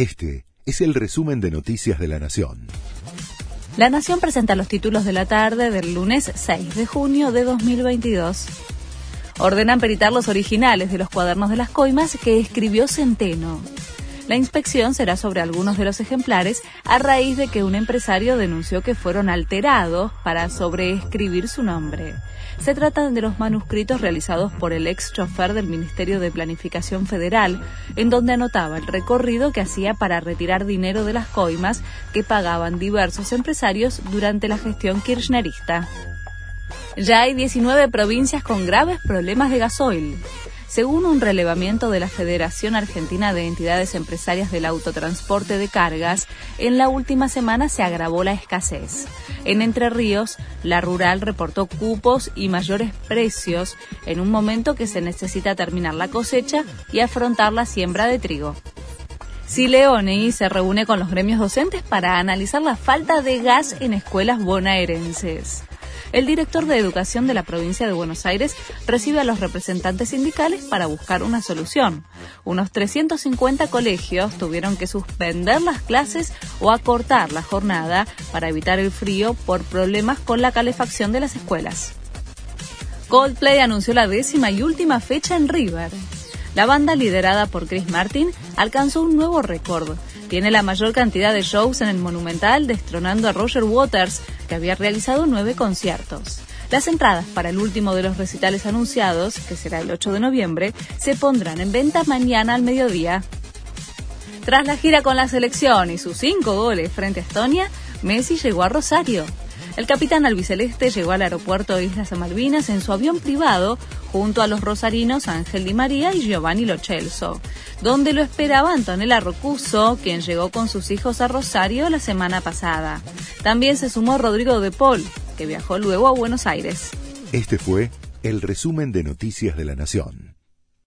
Este es el resumen de Noticias de la Nación. La Nación presenta los títulos de la tarde del lunes 6 de junio de 2022. Ordenan peritar los originales de los cuadernos de las coimas que escribió Centeno. La inspección será sobre algunos de los ejemplares a raíz de que un empresario denunció que fueron alterados para sobreescribir su nombre. Se trata de los manuscritos realizados por el ex chofer del Ministerio de Planificación Federal, en donde anotaba el recorrido que hacía para retirar dinero de las coimas que pagaban diversos empresarios durante la gestión kirchnerista. Ya hay 19 provincias con graves problemas de gasoil. Según un relevamiento de la Federación Argentina de Entidades Empresarias del Autotransporte de Cargas, en la última semana se agravó la escasez. En Entre Ríos, la rural reportó cupos y mayores precios en un momento que se necesita terminar la cosecha y afrontar la siembra de trigo. Sileoni se reúne con los gremios docentes para analizar la falta de gas en escuelas bonaerenses el director de Educación de la provincia de Buenos Aires recibe a los representantes sindicales para buscar una solución. Unos 350 colegios tuvieron que suspender las clases o acortar la jornada para evitar el frío por problemas con la calefacción de las escuelas. Coldplay anunció la décima y última fecha en River. La banda liderada por Chris Martin alcanzó un nuevo récord. Tiene la mayor cantidad de shows en el Monumental, destronando a Roger Waters, había realizado nueve conciertos. Las entradas para el último de los recitales anunciados, que será el 8 de noviembre, se pondrán en venta mañana al mediodía. Tras la gira con la selección y sus cinco goles frente a Estonia, Messi llegó a Rosario. El capitán albiceleste llegó al aeropuerto de Islas Malvinas en su avión privado junto a los rosarinos Ángel Di María y Giovanni Lochelso, donde lo esperaba Antonella Rocuso, quien llegó con sus hijos a Rosario la semana pasada. También se sumó Rodrigo de Paul, que viajó luego a Buenos Aires. Este fue el resumen de Noticias de la Nación.